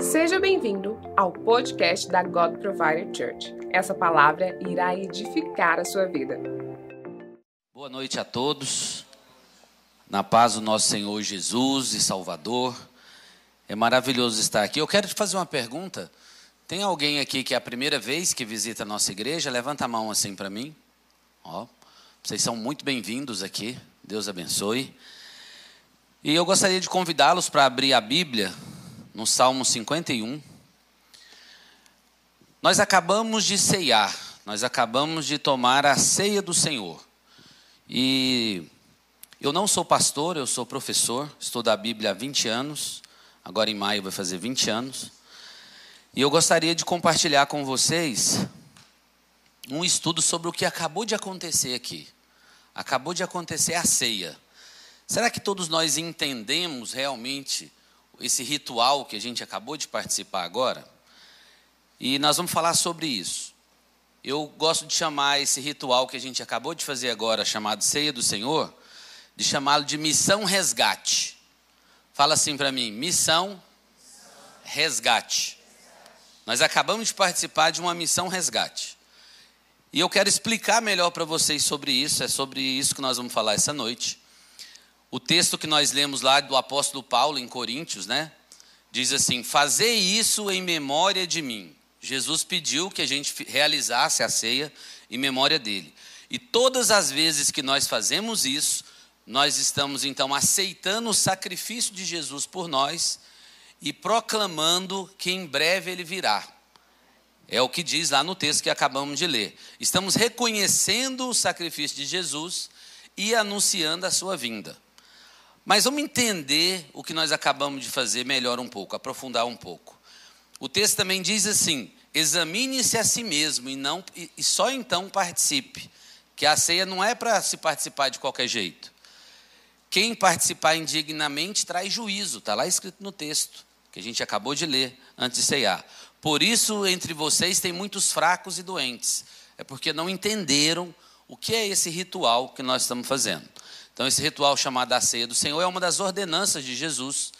Seja bem-vindo ao podcast da God Provider Church. Essa palavra irá edificar a sua vida. Boa noite a todos. Na paz do nosso Senhor Jesus e Salvador. É maravilhoso estar aqui. Eu quero te fazer uma pergunta. Tem alguém aqui que é a primeira vez que visita a nossa igreja? Levanta a mão assim para mim. Ó, vocês são muito bem-vindos aqui. Deus abençoe. E eu gostaria de convidá-los para abrir a Bíblia no Salmo 51. Nós acabamos de ceiar, nós acabamos de tomar a ceia do Senhor. E eu não sou pastor, eu sou professor, estudo a Bíblia há 20 anos, agora em maio vai fazer 20 anos. E eu gostaria de compartilhar com vocês um estudo sobre o que acabou de acontecer aqui. Acabou de acontecer a ceia. Será que todos nós entendemos realmente esse ritual que a gente acabou de participar agora? E nós vamos falar sobre isso. Eu gosto de chamar esse ritual que a gente acabou de fazer agora, chamado Ceia do Senhor, de chamá-lo de missão resgate. Fala assim para mim: missão resgate. Nós acabamos de participar de uma missão resgate. E eu quero explicar melhor para vocês sobre isso, é sobre isso que nós vamos falar essa noite. O texto que nós lemos lá do apóstolo Paulo em Coríntios, né? Diz assim: Fazei isso em memória de mim. Jesus pediu que a gente realizasse a ceia em memória dele. E todas as vezes que nós fazemos isso, nós estamos então aceitando o sacrifício de Jesus por nós e proclamando que em breve ele virá. É o que diz lá no texto que acabamos de ler. Estamos reconhecendo o sacrifício de Jesus e anunciando a sua vinda. Mas vamos entender o que nós acabamos de fazer melhor um pouco, aprofundar um pouco. O texto também diz assim: examine-se a si mesmo e, não, e só então participe. Que a ceia não é para se participar de qualquer jeito. Quem participar indignamente traz juízo, está lá escrito no texto, que a gente acabou de ler antes de ceiar. Por isso, entre vocês tem muitos fracos e doentes. É porque não entenderam o que é esse ritual que nós estamos fazendo. Então, esse ritual chamado a ceia do Senhor é uma das ordenanças de Jesus.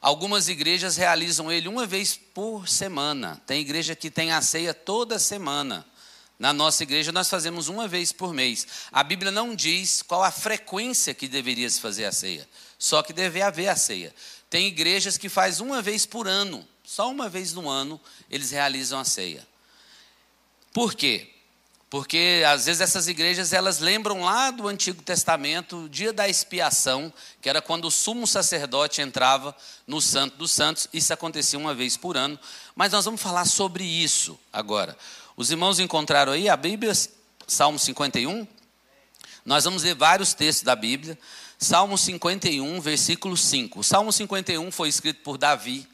Algumas igrejas realizam ele uma vez por semana. Tem igreja que tem a ceia toda semana. Na nossa igreja, nós fazemos uma vez por mês. A Bíblia não diz qual a frequência que deveria se fazer a ceia, só que deve haver a ceia. Tem igrejas que faz uma vez por ano, só uma vez no ano eles realizam a ceia. Por quê? Porque às vezes essas igrejas elas lembram lá do Antigo Testamento, o dia da expiação, que era quando o sumo sacerdote entrava no Santo dos Santos, isso acontecia uma vez por ano, mas nós vamos falar sobre isso agora. Os irmãos encontraram aí a Bíblia, Salmo 51? Nós vamos ler vários textos da Bíblia. Salmo 51, versículo 5. O Salmo 51 foi escrito por Davi,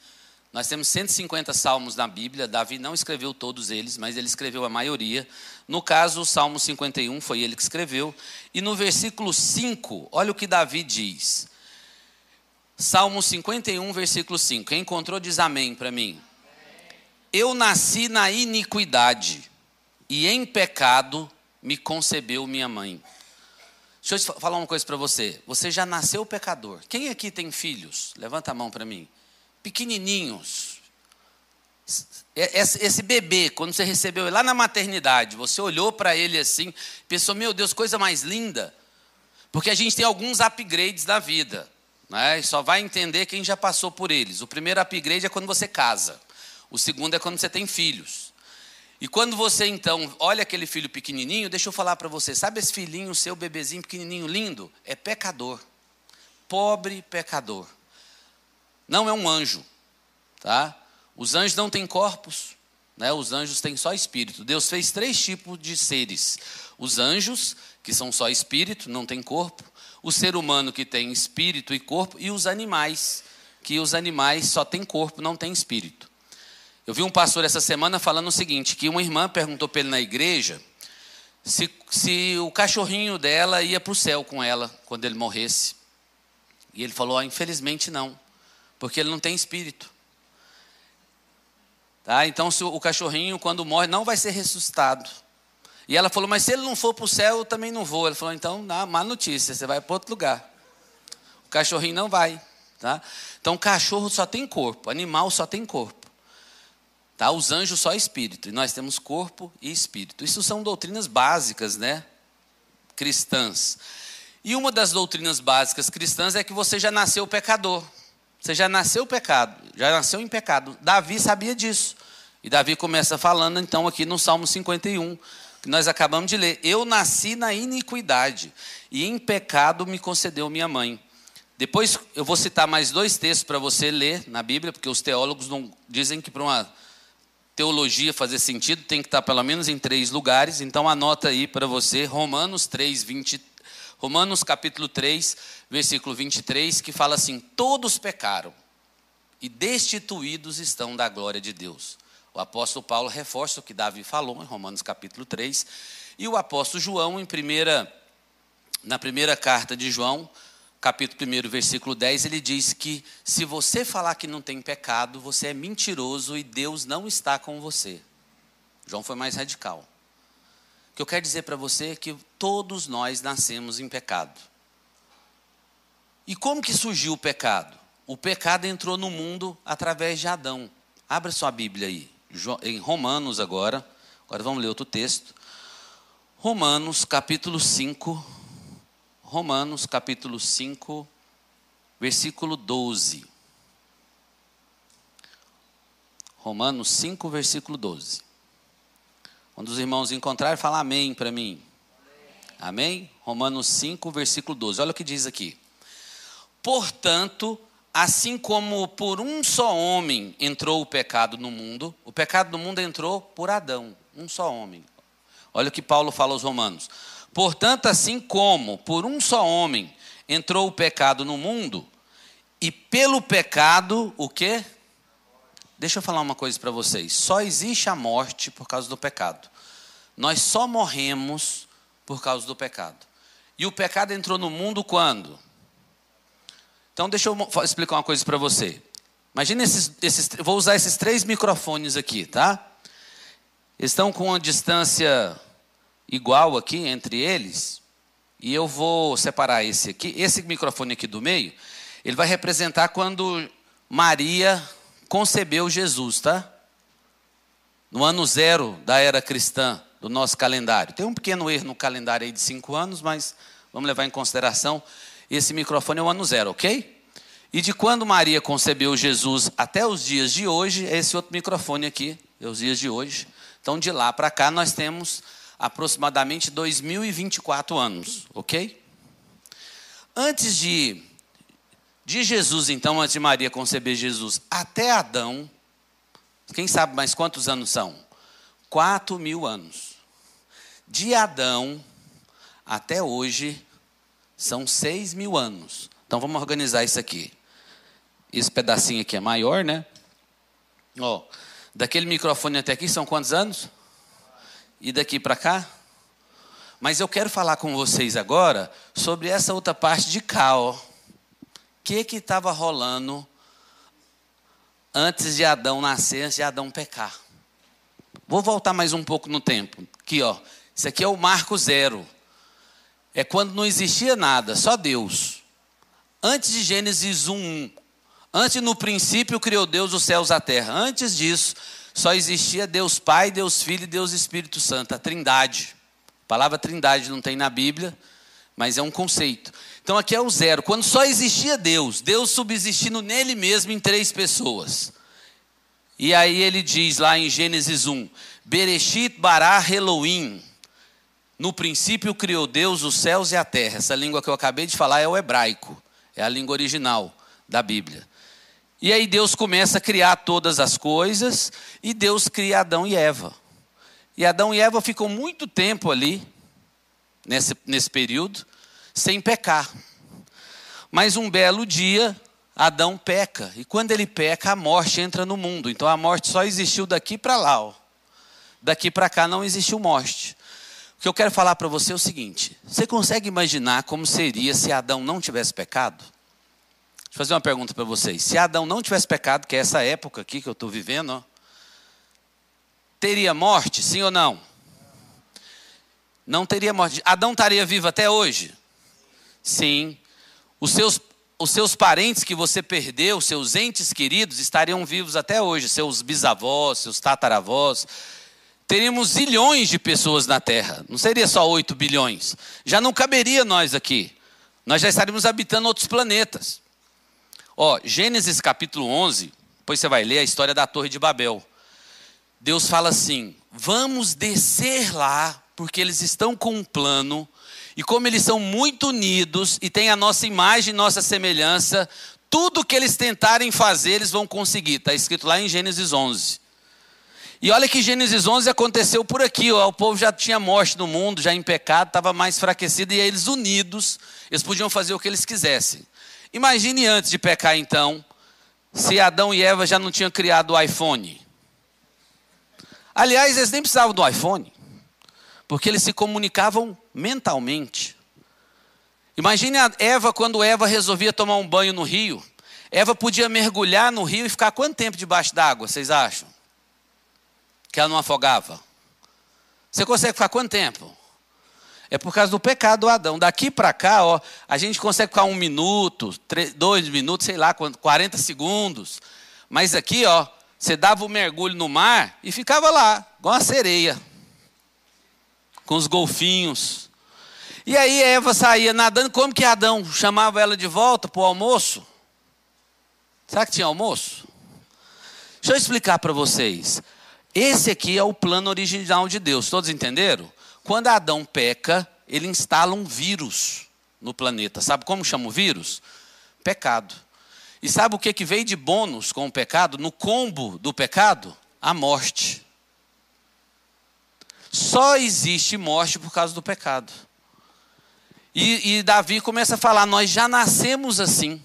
nós temos 150 salmos na Bíblia, Davi não escreveu todos eles, mas ele escreveu a maioria. No caso, o Salmo 51 foi ele que escreveu. E no versículo 5, olha o que Davi diz. Salmo 51, versículo 5. Quem encontrou diz amém para mim. Eu nasci na iniquidade, e em pecado me concebeu minha mãe. Deixa eu falar uma coisa para você. Você já nasceu pecador. Quem aqui tem filhos? Levanta a mão para mim pequenininhos. Esse bebê, quando você recebeu ele lá na maternidade, você olhou para ele assim, pensou: meu Deus, coisa mais linda. Porque a gente tem alguns upgrades da vida, né? e só vai entender quem já passou por eles. O primeiro upgrade é quando você casa, o segundo é quando você tem filhos. E quando você então olha aquele filho pequenininho, deixa eu falar para você: sabe esse filhinho, seu bebezinho pequenininho lindo? É pecador, pobre pecador não é um anjo, tá? Os anjos não têm corpos, né? Os anjos têm só espírito. Deus fez três tipos de seres: os anjos, que são só espírito, não tem corpo, o ser humano que tem espírito e corpo e os animais, que os animais só têm corpo, não têm espírito. Eu vi um pastor essa semana falando o seguinte, que uma irmã perguntou para ele na igreja se, se o cachorrinho dela ia para o céu com ela quando ele morresse. E ele falou: ah, infelizmente não porque ele não tem espírito. Tá? Então, o cachorrinho, quando morre, não vai ser ressuscitado. E ela falou, mas se ele não for para o céu, eu também não vou. Ele falou, então, dá má notícia, você vai para outro lugar. O cachorrinho não vai. Tá? Então, cachorro só tem corpo, animal só tem corpo. Tá? Os anjos só espírito, e nós temos corpo e espírito. Isso são doutrinas básicas, né? Cristãs. E uma das doutrinas básicas cristãs é que você já nasceu pecador. Você já nasceu pecado, já nasceu em pecado. Davi sabia disso. E Davi começa falando então aqui no Salmo 51, que nós acabamos de ler: Eu nasci na iniquidade, e em pecado me concedeu minha mãe. Depois eu vou citar mais dois textos para você ler na Bíblia, porque os teólogos não dizem que para uma teologia fazer sentido tem que estar pelo menos em três lugares. Então anota aí para você Romanos 3, 20, Romanos capítulo 3, versículo 23, que fala assim: Todos pecaram e destituídos estão da glória de Deus. O apóstolo Paulo reforça o que Davi falou em Romanos capítulo 3, e o apóstolo João, em primeira, na primeira carta de João, capítulo 1, versículo 10, ele diz que se você falar que não tem pecado, você é mentiroso e Deus não está com você. João foi mais radical. O que eu quero dizer para você é que todos nós nascemos em pecado. E como que surgiu o pecado? O pecado entrou no mundo através de Adão. Abra sua Bíblia aí, em Romanos agora. Agora vamos ler outro texto. Romanos capítulo 5. Romanos capítulo 5, versículo 12. Romanos 5, versículo 12. Quando os irmãos encontrarem, fala amém para mim. Amém? Romanos 5, versículo 12. Olha o que diz aqui. Portanto, assim como por um só homem entrou o pecado no mundo, o pecado no mundo entrou por Adão, um só homem. Olha o que Paulo fala aos Romanos. Portanto, assim como por um só homem entrou o pecado no mundo, e pelo pecado, o quê? Deixa eu falar uma coisa para vocês. Só existe a morte por causa do pecado. Nós só morremos por causa do pecado. E o pecado entrou no mundo quando? Então, deixa eu explicar uma coisa para você. Imagina esses, esses, vou usar esses três microfones aqui, tá? Estão com uma distância igual aqui entre eles. E eu vou separar esse aqui. Esse microfone aqui do meio, ele vai representar quando Maria concebeu Jesus, tá? No ano zero da era cristã do nosso calendário. Tem um pequeno erro no calendário aí de cinco anos, mas vamos levar em consideração. Esse microfone é o ano zero, ok? E de quando Maria concebeu Jesus até os dias de hoje, é esse outro microfone aqui, é os dias de hoje. Então, de lá para cá, nós temos aproximadamente 2024 anos, ok? Antes de de Jesus, então, antes de Maria conceber Jesus, até Adão, quem sabe mais quantos anos são? Quatro mil anos. De Adão até hoje, são seis mil anos. Então vamos organizar isso aqui. Esse pedacinho aqui é maior, né? Ó, daquele microfone até aqui são quantos anos? E daqui para cá? Mas eu quero falar com vocês agora sobre essa outra parte de cá, ó que que estava rolando antes de Adão nascer, antes de Adão pecar. Vou voltar mais um pouco no tempo. Aqui, ó. Isso aqui é o marco zero. É quando não existia nada, só Deus. Antes de Gênesis 1, antes no princípio criou Deus os céus e a terra. Antes disso, só existia Deus Pai, Deus Filho e Deus Espírito Santo, a Trindade. A palavra Trindade não tem na Bíblia, mas é um conceito. Então aqui é o zero. Quando só existia Deus, Deus subsistindo nele mesmo em três pessoas. E aí ele diz lá em Gênesis 1: Bereshit bara Elohim. No princípio criou Deus os céus e a terra. Essa língua que eu acabei de falar é o hebraico, é a língua original da Bíblia. E aí Deus começa a criar todas as coisas e Deus cria Adão e Eva. E Adão e Eva ficam muito tempo ali, nesse, nesse período, sem pecar. Mas um belo dia, Adão peca. E quando ele peca, a morte entra no mundo. Então a morte só existiu daqui para lá. Ó. Daqui para cá não existiu morte. O que eu quero falar para você é o seguinte: você consegue imaginar como seria se Adão não tivesse pecado? Deixa eu fazer uma pergunta para vocês. Se Adão não tivesse pecado, que é essa época aqui que eu estou vivendo, ó, teria morte, sim ou não? Não teria morte. Adão estaria vivo até hoje? Sim. Os seus, os seus parentes que você perdeu, seus entes queridos, estariam vivos até hoje, seus bisavós, seus tataravós. Teríamos zilhões de pessoas na Terra, não seria só 8 bilhões. Já não caberia nós aqui. Nós já estaríamos habitando outros planetas. Ó, Gênesis capítulo 11, depois você vai ler a história da Torre de Babel. Deus fala assim: vamos descer lá, porque eles estão com um plano e como eles são muito unidos e têm a nossa imagem, nossa semelhança, tudo que eles tentarem fazer, eles vão conseguir. Está escrito lá em Gênesis 11. E olha que Gênesis 11 aconteceu por aqui. Ó, o povo já tinha morte no mundo, já em pecado, estava mais enfraquecido. E eles unidos, eles podiam fazer o que eles quisessem. Imagine antes de pecar, então, se Adão e Eva já não tinham criado o iPhone. Aliás, eles nem precisavam do iPhone porque eles se comunicavam mentalmente. Imagine a Eva quando Eva resolvia tomar um banho no rio. Eva podia mergulhar no rio e ficar quanto tempo debaixo d'água, vocês acham? Que ela não afogava. Você consegue ficar quanto tempo? É por causa do pecado do Adão. Daqui para cá, ó, a gente consegue ficar um minuto, três, dois minutos, sei lá, 40 segundos. Mas aqui, ó, você dava o um mergulho no mar e ficava lá, igual uma sereia com os golfinhos. E aí Eva saía nadando, como que Adão chamava ela de volta para o almoço? Será que tinha almoço? Deixa eu explicar para vocês. Esse aqui é o plano original de Deus, todos entenderam? Quando Adão peca, ele instala um vírus no planeta. Sabe como chama o vírus? Pecado. E sabe o que, que veio de bônus com o pecado? No combo do pecado? A morte. Só existe morte por causa do pecado. E, e, Davi começa a falar: Nós já nascemos assim.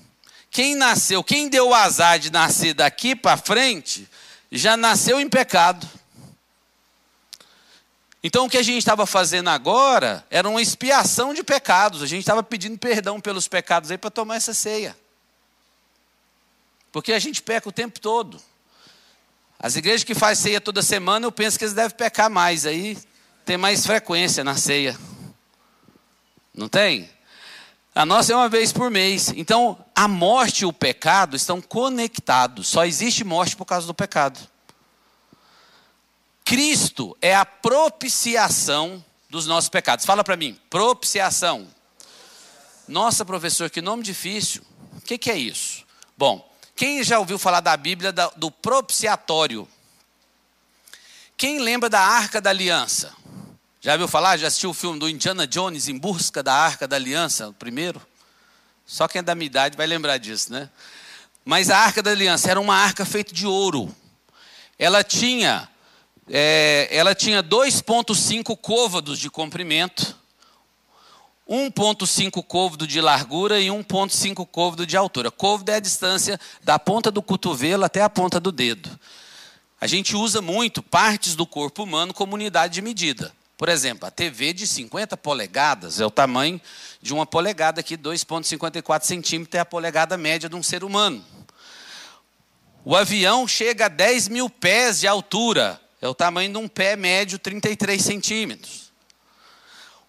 Quem nasceu, quem deu o azar de nascer daqui para frente, já nasceu em pecado. Então o que a gente estava fazendo agora era uma expiação de pecados. A gente estava pedindo perdão pelos pecados aí para tomar essa ceia. Porque a gente peca o tempo todo. As igrejas que fazem ceia toda semana, eu penso que eles devem pecar mais, aí tem mais frequência na ceia. Não tem? A nossa é uma vez por mês. Então, a morte e o pecado estão conectados. Só existe morte por causa do pecado. Cristo é a propiciação dos nossos pecados. Fala para mim, propiciação. Nossa, professor, que nome difícil. O que, que é isso? Bom, quem já ouviu falar da Bíblia do propiciatório? Quem lembra da Arca da Aliança? Já viu falar? Já assistiu o filme do Indiana Jones em busca da Arca da Aliança, o primeiro? Só quem é da minha idade vai lembrar disso, né? Mas a Arca da Aliança era uma arca feita de ouro. Ela tinha, é, ela tinha 2,5 côvados de comprimento 1,5 côvado de largura e 1,5 côvado de altura. Côvado é a distância da ponta do cotovelo até a ponta do dedo. A gente usa muito partes do corpo humano como unidade de medida. Por exemplo, a TV de 50 polegadas é o tamanho de uma polegada aqui, 2,54 centímetros, é a polegada média de um ser humano. O avião chega a 10 mil pés de altura, é o tamanho de um pé médio, 33 centímetros.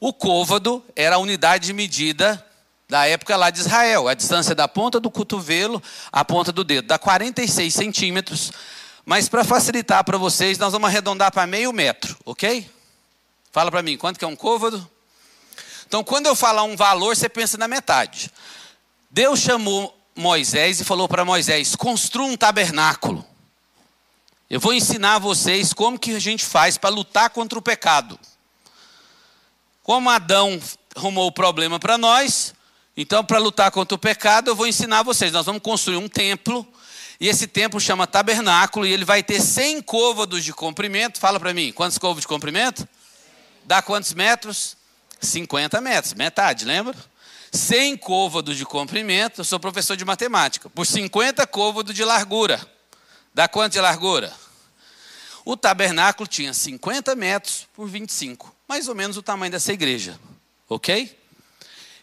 O côvado era a unidade de medida da época lá de Israel, a distância da ponta do cotovelo à ponta do dedo, dá 46 centímetros. Mas para facilitar para vocês, nós vamos arredondar para meio metro, ok? Fala para mim, quanto que é um côvado? Então, quando eu falar um valor, você pensa na metade. Deus chamou Moisés e falou para Moisés: construa um tabernáculo. Eu vou ensinar a vocês como que a gente faz para lutar contra o pecado. Como Adão arrumou o problema para nós, então para lutar contra o pecado, eu vou ensinar vocês. Nós vamos construir um templo, e esse templo chama tabernáculo, e ele vai ter 100 côvados de comprimento. Fala para mim, quantos côvados de comprimento? Dá quantos metros? 50 metros, metade, lembra? 100 côvados de comprimento, eu sou professor de matemática, por 50 côvados de largura. Dá quanto de largura? O tabernáculo tinha 50 metros por 25 mais ou menos o tamanho dessa igreja, ok?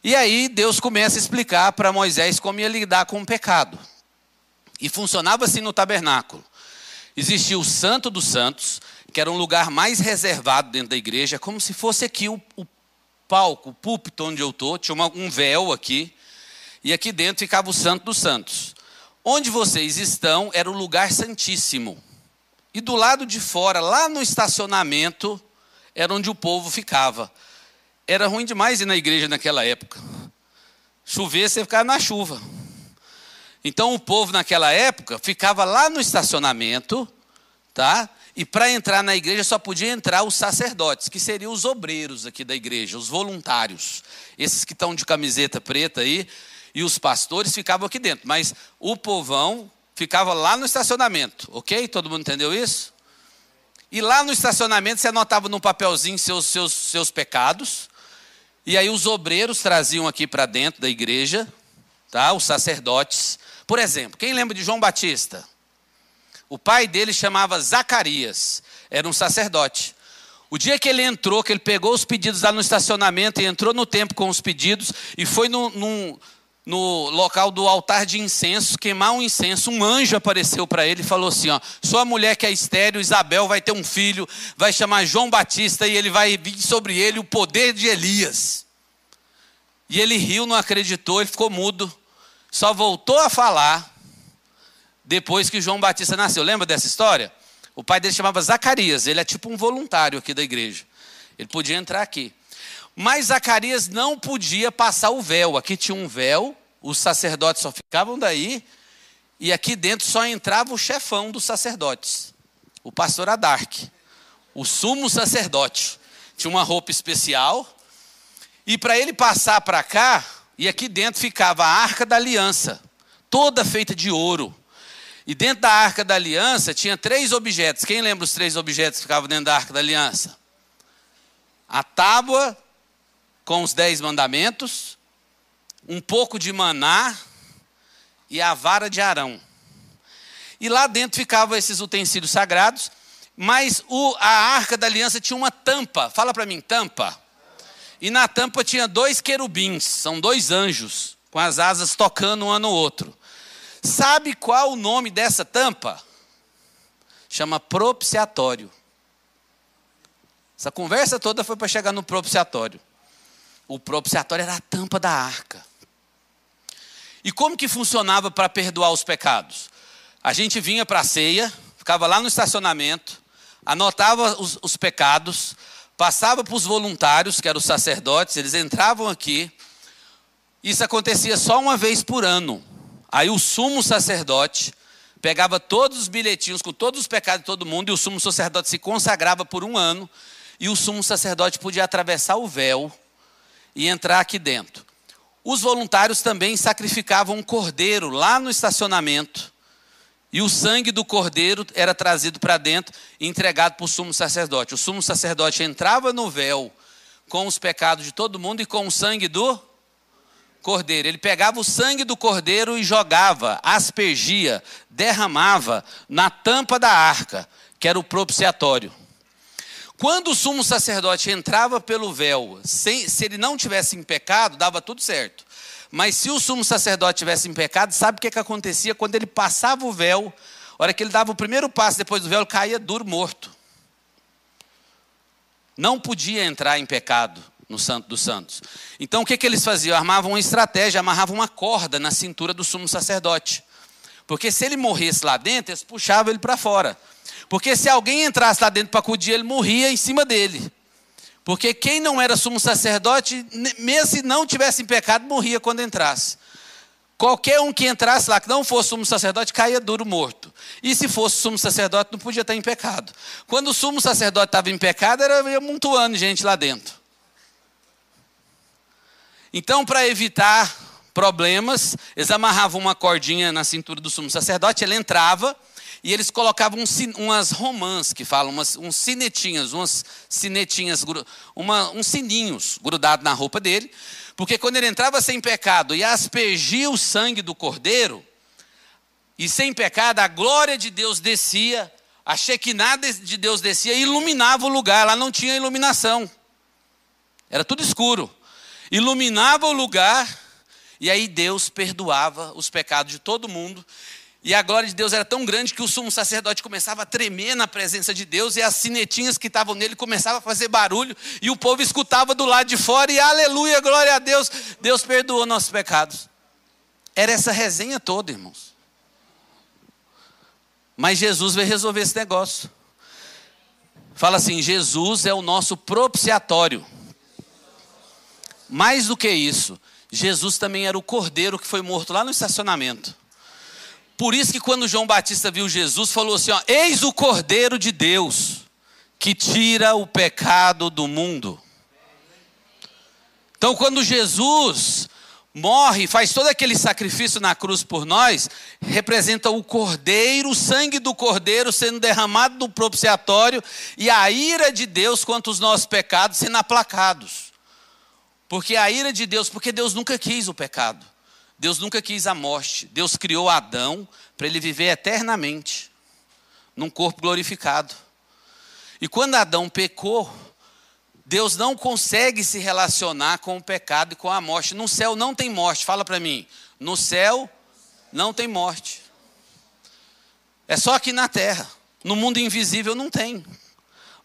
E aí Deus começa a explicar para Moisés como ia lidar com o pecado. E funcionava assim no tabernáculo. Existia o Santo dos Santos, que era um lugar mais reservado dentro da igreja, como se fosse aqui o, o palco, o púlpito onde eu estou, tinha uma, um véu aqui. e aqui dentro ficava o Santo dos Santos. Onde vocês estão era o lugar santíssimo. E do lado de fora, lá no estacionamento, era onde o povo ficava. Era ruim demais ir na igreja naquela época. Chover, você ficava na chuva. Então o povo naquela época ficava lá no estacionamento, tá? E para entrar na igreja só podia entrar os sacerdotes, que seriam os obreiros aqui da igreja, os voluntários. Esses que estão de camiseta preta aí, e os pastores ficavam aqui dentro, mas o povão ficava lá no estacionamento, ok? Todo mundo entendeu isso? E lá no estacionamento você anotava num papelzinho seus, seus, seus pecados, e aí os obreiros traziam aqui para dentro da igreja, tá? Os sacerdotes. Por exemplo, quem lembra de João Batista? O pai dele chamava Zacarias, era um sacerdote. O dia que ele entrou, que ele pegou os pedidos lá no estacionamento e entrou no templo com os pedidos e foi no, num, no local do altar de incenso, queimar um incenso, um anjo apareceu para ele e falou assim: ó, sua mulher que é estéreo, Isabel, vai ter um filho, vai chamar João Batista e ele vai vir sobre ele o poder de Elias. E ele riu, não acreditou, ele ficou mudo, só voltou a falar depois que João Batista nasceu. Lembra dessa história? O pai dele chamava Zacarias, ele é tipo um voluntário aqui da igreja. Ele podia entrar aqui. Mas Zacarias não podia passar o véu. Aqui tinha um véu, os sacerdotes só ficavam daí, e aqui dentro só entrava o chefão dos sacerdotes, o pastor Adarque, o sumo sacerdote. Tinha uma roupa especial, e para ele passar para cá, e aqui dentro ficava a arca da aliança, toda feita de ouro. E dentro da arca da aliança tinha três objetos. Quem lembra os três objetos que ficavam dentro da arca da aliança? A tábua com os dez mandamentos, um pouco de maná e a vara de Arão. E lá dentro ficavam esses utensílios sagrados, mas o, a arca da aliança tinha uma tampa. Fala para mim, tampa. E na tampa tinha dois querubins, são dois anjos, com as asas tocando um no outro. Sabe qual o nome dessa tampa? Chama propiciatório. Essa conversa toda foi para chegar no propiciatório. O propiciatório era a tampa da arca. E como que funcionava para perdoar os pecados? A gente vinha para a ceia, ficava lá no estacionamento, anotava os, os pecados, passava para os voluntários, que eram os sacerdotes, eles entravam aqui. Isso acontecia só uma vez por ano. Aí o sumo sacerdote pegava todos os bilhetinhos com todos os pecados de todo mundo, e o sumo sacerdote se consagrava por um ano, e o sumo sacerdote podia atravessar o véu e entrar aqui dentro. Os voluntários também sacrificavam um cordeiro lá no estacionamento. E o sangue do cordeiro era trazido para dentro e entregado para o sumo sacerdote. O sumo sacerdote entrava no véu com os pecados de todo mundo e com o sangue do cordeiro. Ele pegava o sangue do cordeiro e jogava, aspergia, derramava na tampa da arca, que era o propiciatório. Quando o sumo sacerdote entrava pelo véu, se, se ele não tivesse em pecado, dava tudo certo. Mas se o sumo sacerdote tivesse em pecado, sabe o que, que acontecia? Quando ele passava o véu, a hora que ele dava o primeiro passo depois do véu, ele caía duro morto. Não podia entrar em pecado no Santo dos Santos. Então o que, que eles faziam? Armavam uma estratégia, amarravam uma corda na cintura do sumo sacerdote. Porque se ele morresse lá dentro, eles puxavam ele para fora. Porque se alguém entrasse lá dentro para acudir, ele morria em cima dele. Porque quem não era sumo sacerdote, mesmo se não tivesse em pecado, morria quando entrasse. Qualquer um que entrasse lá, que não fosse sumo sacerdote, caía duro morto. E se fosse sumo sacerdote, não podia estar em pecado. Quando o sumo sacerdote estava em pecado, era amontoando gente lá dentro. Então, para evitar problemas, eles amarravam uma cordinha na cintura do sumo sacerdote, ele entrava e eles colocavam um, umas romãs que falam, umas, uns sinetinhas, umas sinetinhas, uma, uns sininhos grudados na roupa dele, porque quando ele entrava sem pecado e aspergia o sangue do cordeiro, e sem pecado, a glória de Deus descia, a Shekinah de Deus descia e iluminava o lugar, lá não tinha iluminação, era tudo escuro, iluminava o lugar, e aí Deus perdoava os pecados de todo mundo, e a glória de Deus era tão grande que o sumo sacerdote começava a tremer na presença de Deus e as sinetinhas que estavam nele começavam a fazer barulho e o povo escutava do lado de fora e aleluia, glória a Deus, Deus perdoou nossos pecados. Era essa resenha toda, irmãos. Mas Jesus veio resolver esse negócio. Fala assim: Jesus é o nosso propiciatório. Mais do que isso, Jesus também era o cordeiro que foi morto lá no estacionamento. Por isso que quando João Batista viu Jesus, falou assim: ó, Eis o cordeiro de Deus que tira o pecado do mundo. Então, quando Jesus morre, faz todo aquele sacrifício na cruz por nós, representa o cordeiro, o sangue do cordeiro sendo derramado no propiciatório e a ira de Deus contra os nossos pecados sendo aplacados. Porque a ira de Deus, porque Deus nunca quis o pecado. Deus nunca quis a morte. Deus criou Adão para ele viver eternamente num corpo glorificado. E quando Adão pecou, Deus não consegue se relacionar com o pecado e com a morte. No céu não tem morte, fala para mim. No céu não tem morte. É só aqui na terra. No mundo invisível não tem.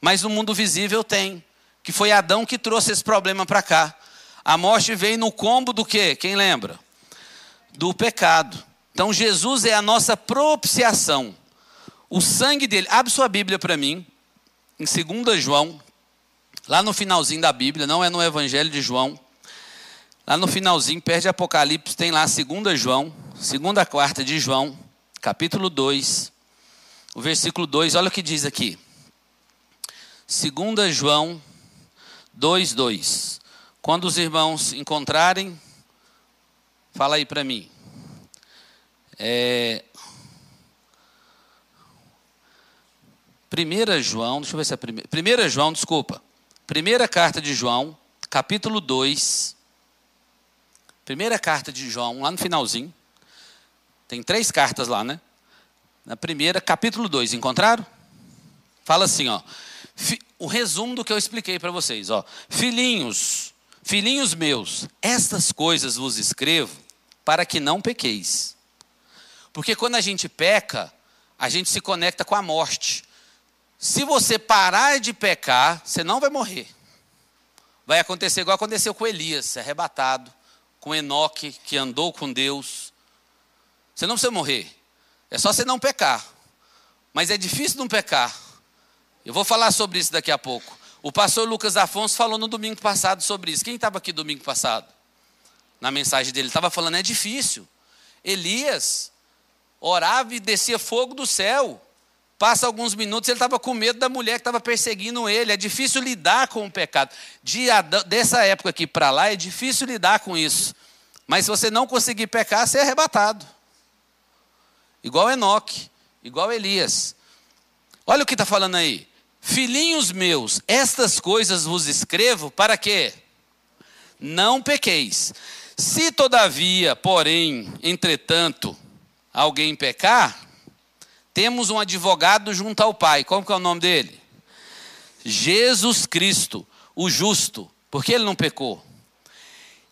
Mas no mundo visível tem. Que foi Adão que trouxe esse problema para cá. A morte veio no combo do quê? Quem lembra? Do pecado. Então Jesus é a nossa propiciação. O sangue dele. Abre sua Bíblia para mim. Em 2 João, Lá no finalzinho da Bíblia, não é no Evangelho de João. Lá no finalzinho, perto de Apocalipse, tem lá 2 João, segunda quarta de João, capítulo 2, o versículo 2, olha o que diz aqui. 2 João 2, 2. Quando os irmãos encontrarem, fala aí para mim. É, 1 João, deixa eu ver se é primeira. 1 João, desculpa. Primeira carta de João, capítulo 2. Primeira carta de João, lá no finalzinho. Tem três cartas lá, né? Na primeira, capítulo 2, encontraram? Fala assim, ó. O resumo do que eu expliquei para vocês, ó. Filhinhos, filhinhos meus, estas coisas vos escrevo para que não pequeis. Porque quando a gente peca, a gente se conecta com a morte. Se você parar de pecar, você não vai morrer. Vai acontecer igual aconteceu com Elias, arrebatado, com Enoque, que andou com Deus. Você não precisa morrer. É só você não pecar. Mas é difícil não pecar. Eu vou falar sobre isso daqui a pouco. O pastor Lucas Afonso falou no domingo passado sobre isso. Quem estava aqui domingo passado? Na mensagem dele, estava falando, é difícil. Elias orava e descia fogo do céu. Passa alguns minutos, ele estava com medo da mulher que estava perseguindo ele. É difícil lidar com o pecado. De Adão, dessa época aqui para lá, é difícil lidar com isso. Mas se você não conseguir pecar, você é arrebatado. Igual Enoque, igual Elias. Olha o que está falando aí. Filhinhos meus, estas coisas vos escrevo para quê? Não pequeis. Se todavia, porém, entretanto, alguém pecar, temos um advogado junto ao Pai. Como que é o nome dele? Jesus Cristo, o justo, porque ele não pecou.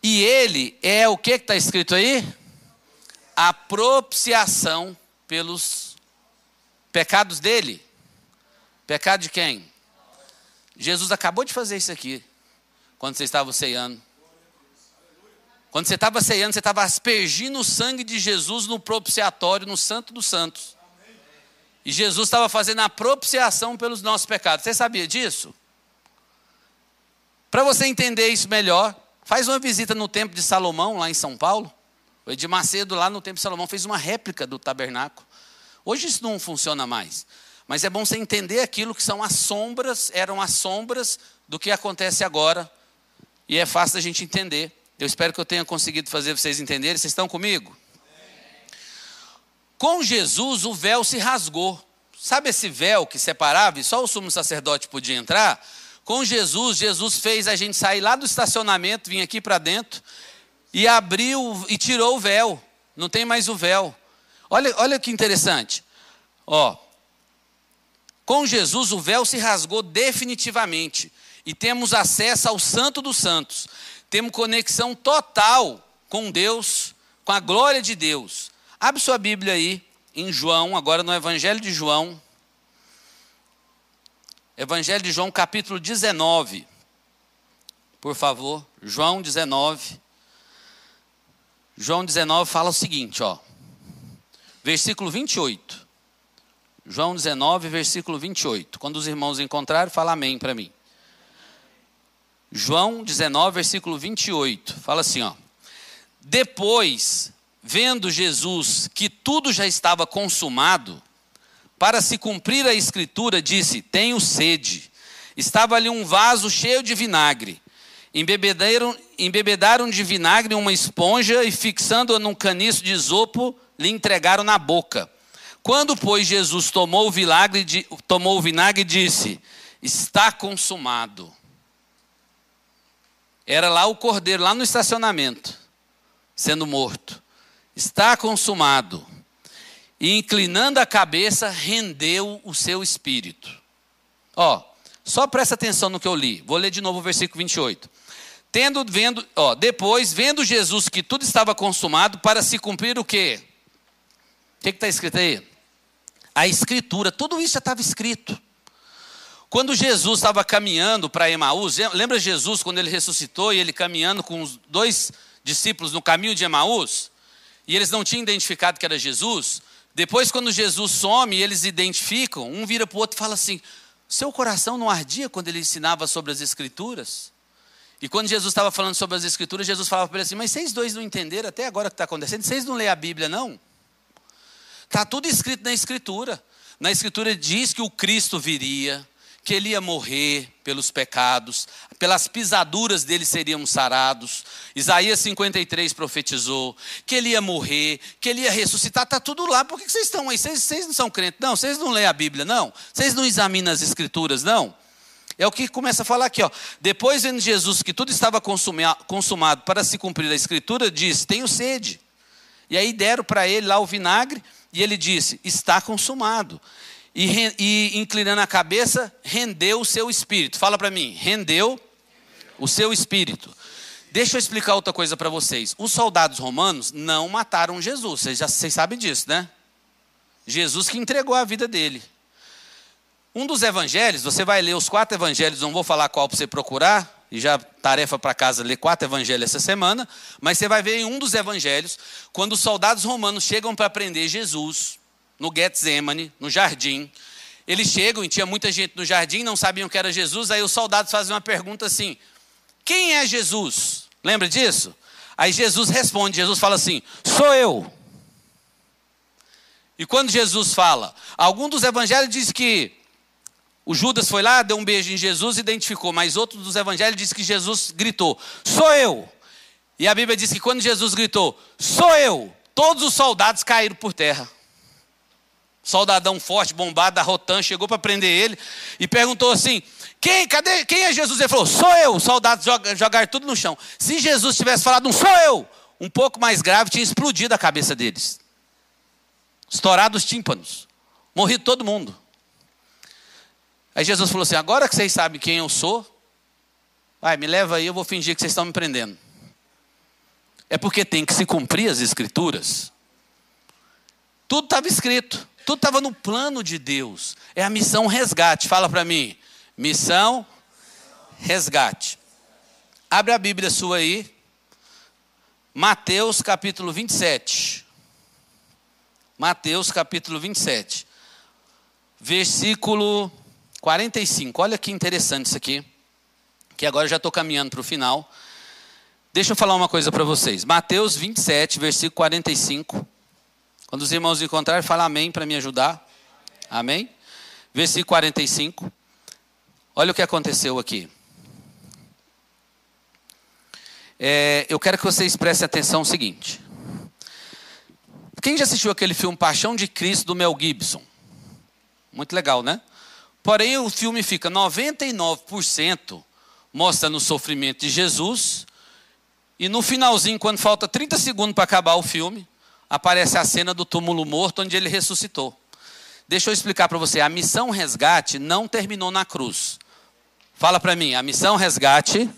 E ele é o que está escrito aí? A propiciação pelos pecados dele. Pecado de quem? Jesus acabou de fazer isso aqui, quando você estava ceando. Quando você estava ceando, você estava aspergindo o sangue de Jesus no propiciatório, no Santo dos Santos. E Jesus estava fazendo a propiciação pelos nossos pecados. Você sabia disso? Para você entender isso melhor, faz uma visita no Templo de Salomão, lá em São Paulo. O Edir Macedo, lá no Templo de Salomão, fez uma réplica do tabernáculo. Hoje isso não funciona mais. Mas é bom você entender aquilo que são as sombras, eram as sombras do que acontece agora. E é fácil a gente entender. Eu espero que eu tenha conseguido fazer vocês entenderem. Vocês estão comigo? Com Jesus, o véu se rasgou. Sabe esse véu que separava e só o sumo sacerdote podia entrar? Com Jesus, Jesus fez a gente sair lá do estacionamento, vir aqui para dentro e abriu e tirou o véu. Não tem mais o véu. Olha, olha que interessante. Ó, com Jesus, o véu se rasgou definitivamente e temos acesso ao Santo dos Santos. Temos conexão total com Deus, com a glória de Deus. Abre sua Bíblia aí, em João, agora no Evangelho de João. Evangelho de João, capítulo 19. Por favor, João 19. João 19 fala o seguinte, ó. Versículo 28. João 19, versículo 28. Quando os irmãos encontrarem, fala amém para mim. João 19, versículo 28. Fala assim, ó. Depois, vendo Jesus que tudo já estava consumado, para se cumprir a escritura, disse: Tenho sede. Estava ali um vaso cheio de vinagre. Embebedaram, embebedaram de vinagre uma esponja e, fixando-a num caniço de isopo, lhe entregaram na boca. Quando, pois, Jesus tomou o vinagre, tomou o vinagre disse: Está consumado. Era lá o cordeiro, lá no estacionamento, sendo morto. Está consumado. E inclinando a cabeça, rendeu o seu espírito. Ó, só presta atenção no que eu li. Vou ler de novo o versículo 28. Tendo, vendo, ó, depois, vendo Jesus que tudo estava consumado, para se cumprir o quê? O que está escrito aí? A escritura, tudo isso já estava escrito. Quando Jesus estava caminhando para Emaús, lembra Jesus quando ele ressuscitou e ele caminhando com os dois discípulos no caminho de Emaús? E eles não tinham identificado que era Jesus? Depois, quando Jesus some e eles identificam, um vira para o outro e fala assim: Seu coração não ardia quando ele ensinava sobre as Escrituras? E quando Jesus estava falando sobre as Escrituras, Jesus falava para ele assim: Mas vocês dois não entenderam até agora o que está acontecendo? Vocês não leem a Bíblia, não? Está tudo escrito na Escritura. Na Escritura diz que o Cristo viria, que ele ia morrer pelos pecados, pelas pisaduras dele seríamos sarados. Isaías 53 profetizou que ele ia morrer, que ele ia ressuscitar, está tudo lá. Por que vocês estão aí? Vocês, vocês não são crentes? Não, vocês não leem a Bíblia, não? Vocês não examinam as Escrituras, não? É o que começa a falar aqui, ó. Depois vendo Jesus que tudo estava consumado para se cumprir a Escritura, disse: Tenho sede. E aí deram para ele lá o vinagre, e ele disse: Está consumado e, e inclinando a cabeça, rendeu o seu espírito. Fala para mim, rendeu o seu espírito. Deixa eu explicar outra coisa para vocês. Os soldados romanos não mataram Jesus, vocês já vocês sabem disso, né? Jesus que entregou a vida dele. Um dos evangelhos, você vai ler os quatro evangelhos, não vou falar qual para você procurar, e já tarefa para casa ler quatro evangelhos essa semana, mas você vai ver em um dos evangelhos, quando os soldados romanos chegam para prender Jesus, no Getsemane, no jardim. Eles chegam e tinha muita gente no jardim, não sabiam que era Jesus. Aí os soldados fazem uma pergunta assim: Quem é Jesus? Lembra disso? Aí Jesus responde: Jesus fala assim: Sou eu. E quando Jesus fala, algum dos evangelhos diz que o Judas foi lá, deu um beijo em Jesus e identificou, mas outro dos evangelhos diz que Jesus gritou: Sou eu. E a Bíblia diz que quando Jesus gritou: Sou eu, todos os soldados caíram por terra soldadão forte, bombado da Rotan, chegou para prender ele e perguntou assim: quem, cadê, quem é Jesus? Ele falou: sou eu. Os soldados jogaram tudo no chão. Se Jesus tivesse falado, um sou eu, um pouco mais grave, tinha explodido a cabeça deles, estourado os tímpanos, morrido todo mundo. Aí Jesus falou assim: agora que vocês sabem quem eu sou, vai, me leva aí, eu vou fingir que vocês estão me prendendo. É porque tem que se cumprir as escrituras. Tudo estava escrito. Tudo estava no plano de Deus. É a missão resgate. Fala para mim. Missão resgate. Abre a Bíblia sua aí. Mateus capítulo 27. Mateus capítulo 27. Versículo 45. Olha que interessante isso aqui. Que agora eu já estou caminhando para o final. Deixa eu falar uma coisa para vocês. Mateus 27, versículo 45. Quando os irmãos encontrarem, fala amém para me ajudar. Amém? Versículo 45. Olha o que aconteceu aqui. É, eu quero que vocês prestem atenção no seguinte. Quem já assistiu aquele filme Paixão de Cristo do Mel Gibson? Muito legal, né? Porém, o filme fica 99% mostrando o sofrimento de Jesus. E no finalzinho, quando falta 30 segundos para acabar o filme, aparece a cena do túmulo morto onde ele ressuscitou. Deixa eu explicar para você, a missão resgate não terminou na cruz. Fala para mim, a missão resgate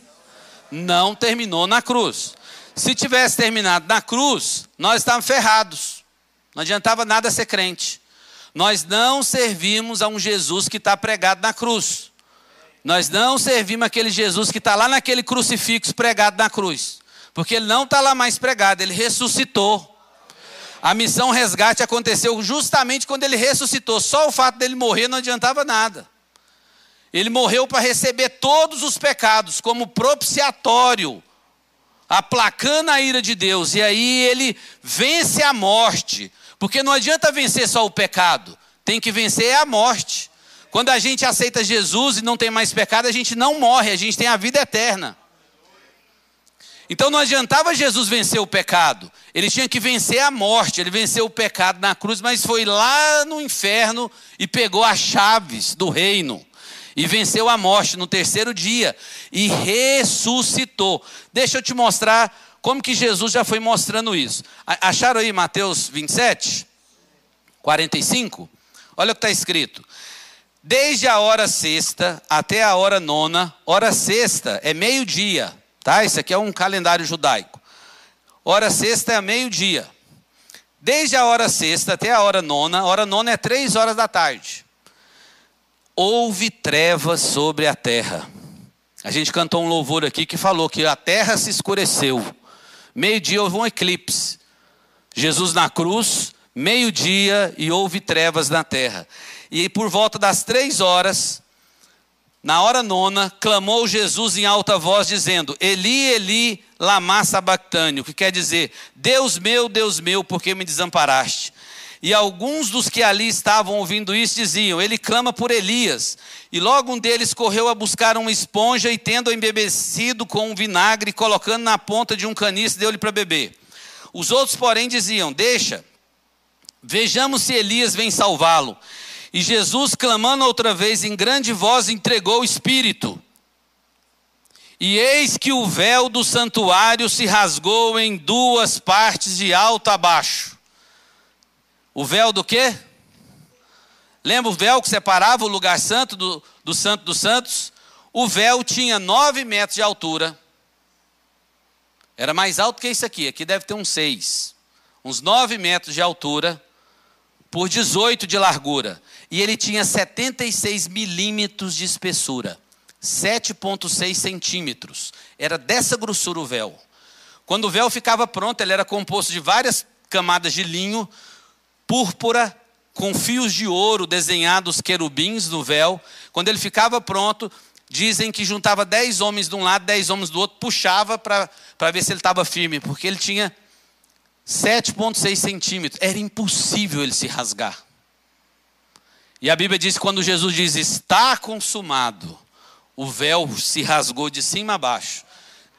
não terminou na cruz. Se tivesse terminado na cruz, nós estávamos ferrados. Não adiantava nada ser crente. Nós não servimos a um Jesus que está pregado na cruz. Nós não servimos aquele Jesus que está lá naquele crucifixo pregado na cruz. Porque ele não está lá mais pregado, ele ressuscitou. A missão resgate aconteceu justamente quando ele ressuscitou. Só o fato dele morrer não adiantava nada. Ele morreu para receber todos os pecados como propiciatório, aplacando a ira de Deus. E aí ele vence a morte. Porque não adianta vencer só o pecado, tem que vencer a morte. Quando a gente aceita Jesus e não tem mais pecado, a gente não morre, a gente tem a vida eterna. Então não adiantava Jesus vencer o pecado, ele tinha que vencer a morte. Ele venceu o pecado na cruz, mas foi lá no inferno e pegou as chaves do reino e venceu a morte no terceiro dia e ressuscitou. Deixa eu te mostrar como que Jesus já foi mostrando isso. Acharam aí Mateus 27, 45? Olha o que está escrito. Desde a hora sexta até a hora nona, hora sexta é meio-dia Tá? Isso aqui é um calendário judaico. Hora sexta é meio-dia. Desde a hora sexta até a hora nona, hora nona é três horas da tarde. Houve trevas sobre a terra. A gente cantou um louvor aqui que falou que a terra se escureceu. Meio-dia houve um eclipse. Jesus na cruz, meio-dia e houve trevas na terra. E por volta das três horas, na hora nona, clamou Jesus em alta voz, dizendo: Eli, Eli, lama sabactânio, que quer dizer: Deus meu, Deus meu, por que me desamparaste? E alguns dos que ali estavam ouvindo isso diziam: Ele clama por Elias. E logo um deles correu a buscar uma esponja e, tendo embebecido com um vinagre, colocando na ponta de um caniço, deu-lhe para beber. Os outros, porém, diziam: Deixa, vejamos se Elias vem salvá-lo. E Jesus, clamando outra vez em grande voz, entregou o Espírito. E eis que o véu do santuário se rasgou em duas partes, de alto a baixo. O véu do quê? Lembra o véu que separava o lugar santo do, do santo dos santos? O véu tinha nove metros de altura. Era mais alto que isso aqui. Aqui deve ter uns seis. Uns nove metros de altura por 18 de largura. E ele tinha 76 milímetros de espessura. 7,6 centímetros. Era dessa grossura o véu. Quando o véu ficava pronto, ele era composto de várias camadas de linho, púrpura, com fios de ouro desenhados querubins no véu. Quando ele ficava pronto, dizem que juntava dez homens de um lado, dez homens do outro, puxava para ver se ele estava firme, porque ele tinha 7,6 centímetros. Era impossível ele se rasgar. E a Bíblia diz que quando Jesus diz está consumado, o véu se rasgou de cima a baixo.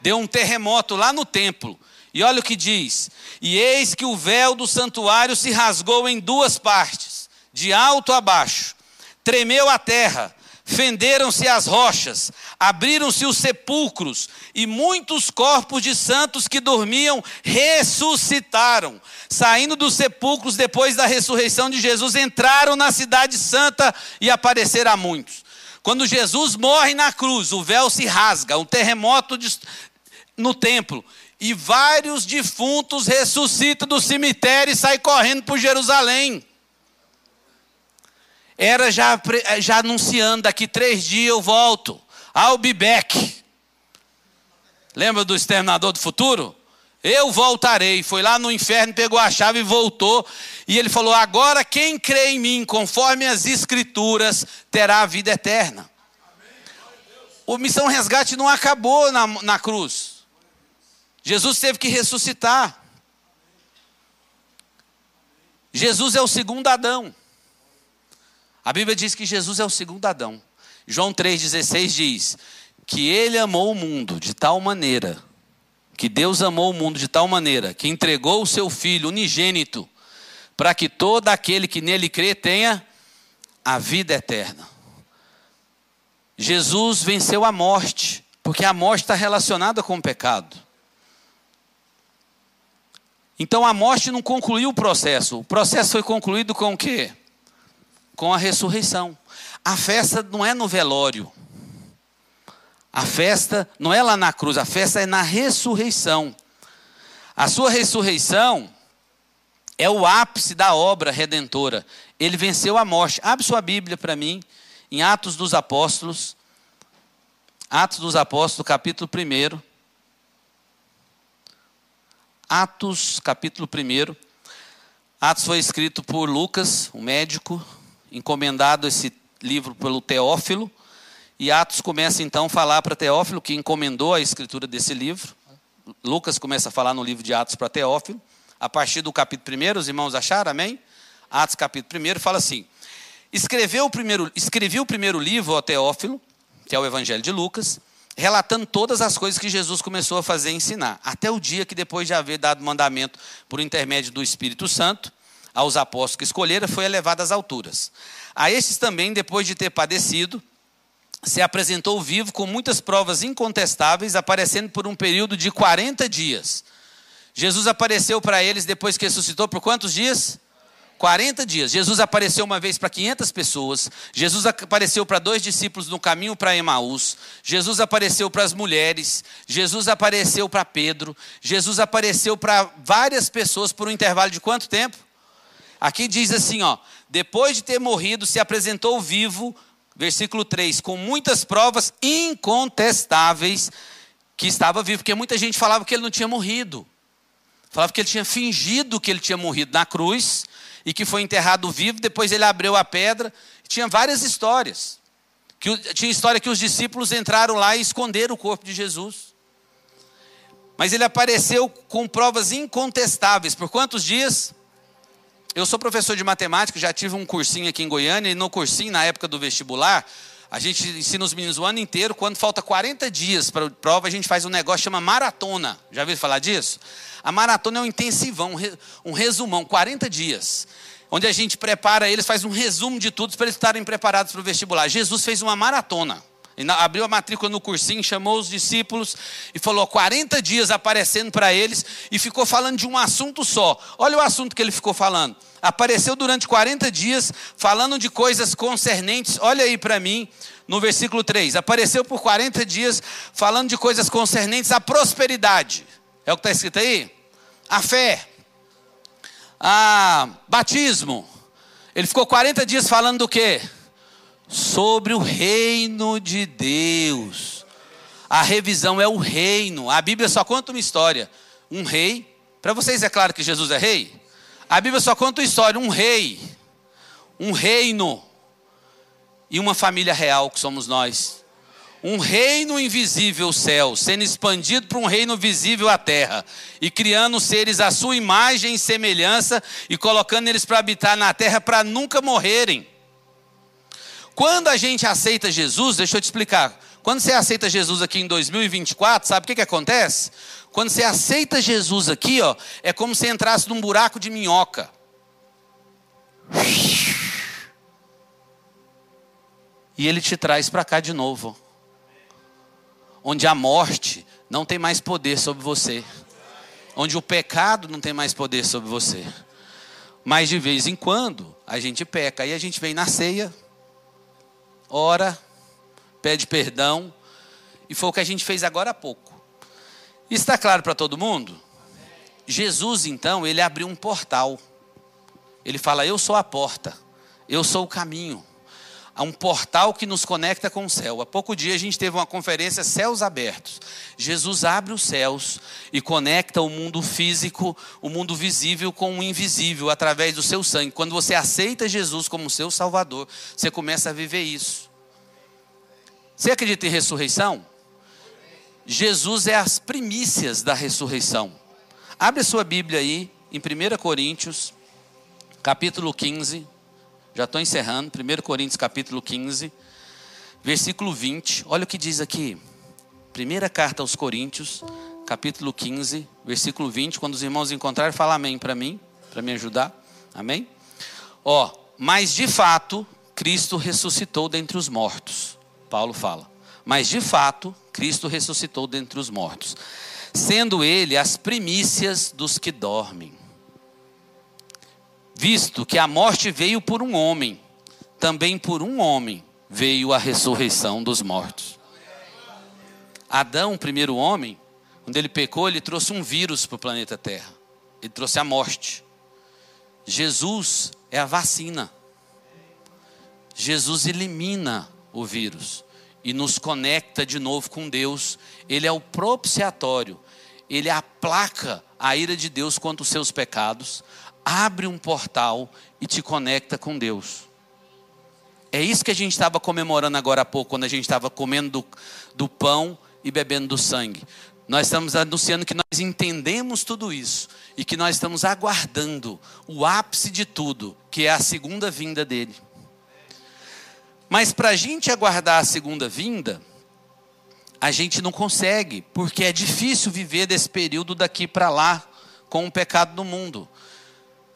Deu um terremoto lá no templo. E olha o que diz: E eis que o véu do santuário se rasgou em duas partes, de alto a baixo. Tremeu a terra, fenderam-se as rochas, abriram-se os sepulcros, e muitos corpos de santos que dormiam ressuscitaram. Saindo dos sepulcros depois da ressurreição de Jesus, entraram na cidade santa e apareceram a muitos. Quando Jesus morre na cruz, o véu se rasga, um terremoto no templo, e vários defuntos ressuscitam do cemitério e saem correndo por Jerusalém era já, já anunciando: daqui três dias eu volto. I'll be back. Lembra do exterminador do futuro? Eu voltarei. Foi lá no inferno, pegou a chave e voltou. E ele falou: Agora quem crê em mim, conforme as Escrituras, terá a vida eterna. O missão resgate não acabou na, na cruz. Jesus teve que ressuscitar. Jesus é o segundo Adão. A Bíblia diz que Jesus é o segundo Adão. João 3,16 diz que ele amou o mundo de tal maneira, que Deus amou o mundo de tal maneira, que entregou o seu Filho unigênito, para que todo aquele que nele crê tenha a vida eterna. Jesus venceu a morte, porque a morte está relacionada com o pecado. Então a morte não concluiu o processo. O processo foi concluído com o quê? com a ressurreição. A festa não é no velório. A festa não é lá na cruz, a festa é na ressurreição. A sua ressurreição é o ápice da obra redentora. Ele venceu a morte. Abre sua Bíblia para mim, em Atos dos Apóstolos. Atos dos Apóstolos, capítulo 1. Atos, capítulo 1. Atos foi escrito por Lucas, um médico, encomendado esse livro pelo Teófilo. E Atos começa então a falar para Teófilo, que encomendou a escritura desse livro. Lucas começa a falar no livro de Atos para Teófilo. A partir do capítulo 1, os irmãos acharam, amém? Atos capítulo 1 fala assim: Escreveu o primeiro, escrevi o primeiro livro ao Teófilo, que é o Evangelho de Lucas, relatando todas as coisas que Jesus começou a fazer e ensinar, até o dia que, depois de haver dado mandamento por intermédio do Espírito Santo, aos apóstolos que escolheram, foi elevado às alturas. A estes também, depois de ter padecido, se apresentou vivo com muitas provas incontestáveis, aparecendo por um período de 40 dias. Jesus apareceu para eles depois que ressuscitou por quantos dias? 40 dias. Jesus apareceu uma vez para 500 pessoas. Jesus apareceu para dois discípulos no caminho para Emaús. Jesus apareceu para as mulheres. Jesus apareceu para Pedro. Jesus apareceu para várias pessoas por um intervalo de quanto tempo? Aqui diz assim, ó, depois de ter morrido, se apresentou vivo, versículo 3, com muitas provas incontestáveis que estava vivo, porque muita gente falava que ele não tinha morrido. Falava que ele tinha fingido que ele tinha morrido na cruz e que foi enterrado vivo, depois ele abriu a pedra. Tinha várias histórias. Que, tinha história que os discípulos entraram lá e esconderam o corpo de Jesus. Mas ele apareceu com provas incontestáveis. Por quantos dias? Eu sou professor de matemática, já tive um cursinho aqui em Goiânia, e no cursinho, na época do vestibular, a gente ensina os meninos o ano inteiro, quando falta 40 dias para a prova, a gente faz um negócio que chama maratona. Já ouviu falar disso? A maratona é um intensivão, um resumão, 40 dias. Onde a gente prepara eles, faz um resumo de tudo para eles estarem preparados para o vestibular. Jesus fez uma maratona abriu a matrícula no cursinho, chamou os discípulos e falou 40 dias aparecendo para eles e ficou falando de um assunto só. Olha o assunto que ele ficou falando. Apareceu durante 40 dias falando de coisas concernentes. Olha aí para mim no versículo 3. Apareceu por 40 dias falando de coisas concernentes à prosperidade. É o que está escrito aí? A fé. A batismo. Ele ficou 40 dias falando do quê? sobre o reino de Deus. A revisão é o reino. A Bíblia só conta uma história. Um rei. Para vocês é claro que Jesus é rei? A Bíblia só conta uma história: um rei, um reino e uma família real que somos nós. Um reino invisível, o céu, sendo expandido para um reino visível, a terra, e criando seres à sua imagem e semelhança, e colocando eles para habitar na terra para nunca morrerem. Quando a gente aceita Jesus, deixa eu te explicar. Quando você aceita Jesus aqui em 2024, sabe o que, que acontece? Quando você aceita Jesus aqui, ó, é como se entrasse num buraco de minhoca. E ele te traz para cá de novo. Onde a morte não tem mais poder sobre você. Onde o pecado não tem mais poder sobre você. Mas de vez em quando a gente peca. Aí a gente vem na ceia, ora, pede perdão, e foi o que a gente fez agora há pouco. Está claro para todo mundo? Jesus, então, ele abriu um portal. Ele fala: Eu sou a porta, eu sou o caminho. Há um portal que nos conecta com o céu. Há pouco dia a gente teve uma conferência Céus Abertos. Jesus abre os céus e conecta o mundo físico, o mundo visível com o invisível através do seu sangue. Quando você aceita Jesus como seu Salvador, você começa a viver isso. Você acredita em ressurreição? Jesus é as primícias da ressurreição. Abre a sua Bíblia aí em 1 Coríntios, capítulo 15. Já estou encerrando. 1 Coríntios, capítulo 15, versículo 20. Olha o que diz aqui. Primeira carta aos Coríntios, capítulo 15, versículo 20. Quando os irmãos encontrarem, fala amém para mim, para me ajudar. Amém? Ó, mas de fato, Cristo ressuscitou dentre os mortos. Paulo fala. Mas de fato, Cristo ressuscitou dentre os mortos, sendo ele as primícias dos que dormem. Visto que a morte veio por um homem, também por um homem veio a ressurreição dos mortos. Adão, o primeiro homem, quando ele pecou, ele trouxe um vírus para o planeta Terra. Ele trouxe a morte. Jesus é a vacina. Jesus elimina o vírus e nos conecta de novo com Deus. Ele é o propiciatório. ele aplaca a ira de Deus contra os seus pecados, abre um portal e te conecta com Deus. É isso que a gente estava comemorando agora há pouco, quando a gente estava comendo do, do pão e bebendo do sangue. Nós estamos anunciando que nós entendemos tudo isso e que nós estamos aguardando o ápice de tudo, que é a segunda vinda dele. Mas para a gente aguardar a segunda vinda, a gente não consegue, porque é difícil viver desse período daqui para lá com o pecado do mundo.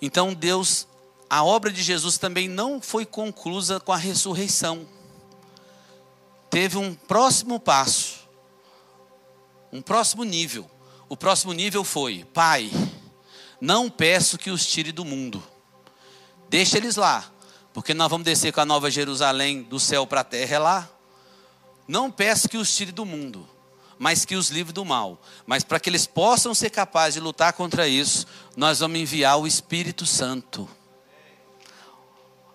Então Deus, a obra de Jesus também não foi conclusa com a ressurreição. Teve um próximo passo, um próximo nível. O próximo nível foi: Pai, não peço que os tire do mundo, deixa eles lá, porque nós vamos descer com a nova Jerusalém do céu para a terra é lá. Não peço que os tire do mundo, mas que os livre do mal. Mas para que eles possam ser capazes de lutar contra isso, nós vamos enviar o Espírito Santo.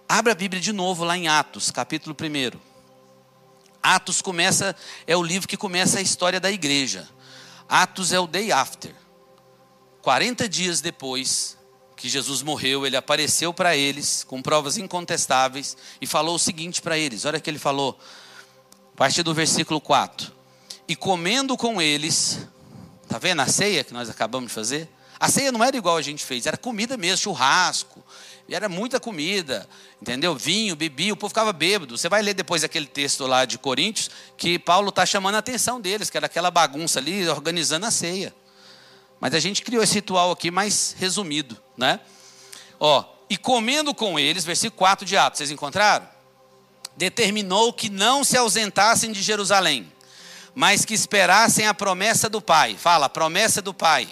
Abra a Bíblia de novo lá em Atos, capítulo 1. Atos começa, é o livro que começa a história da igreja. Atos é o day after. 40 dias depois que Jesus morreu, ele apareceu para eles com provas incontestáveis e falou o seguinte para eles: olha o que ele falou, a partir do versículo 4: E comendo com eles, tá vendo a ceia que nós acabamos de fazer? A ceia não era igual a gente fez, era comida mesmo, churrasco, era muita comida, entendeu? Vinho, bebia, o povo ficava bêbado. Você vai ler depois aquele texto lá de Coríntios, que Paulo está chamando a atenção deles, que era aquela bagunça ali, organizando a ceia. Mas a gente criou esse ritual aqui mais resumido, né? Ó, e comendo com eles, versículo 4 de Atos, vocês encontraram? Determinou que não se ausentassem de Jerusalém, mas que esperassem a promessa do Pai. Fala, a promessa do Pai.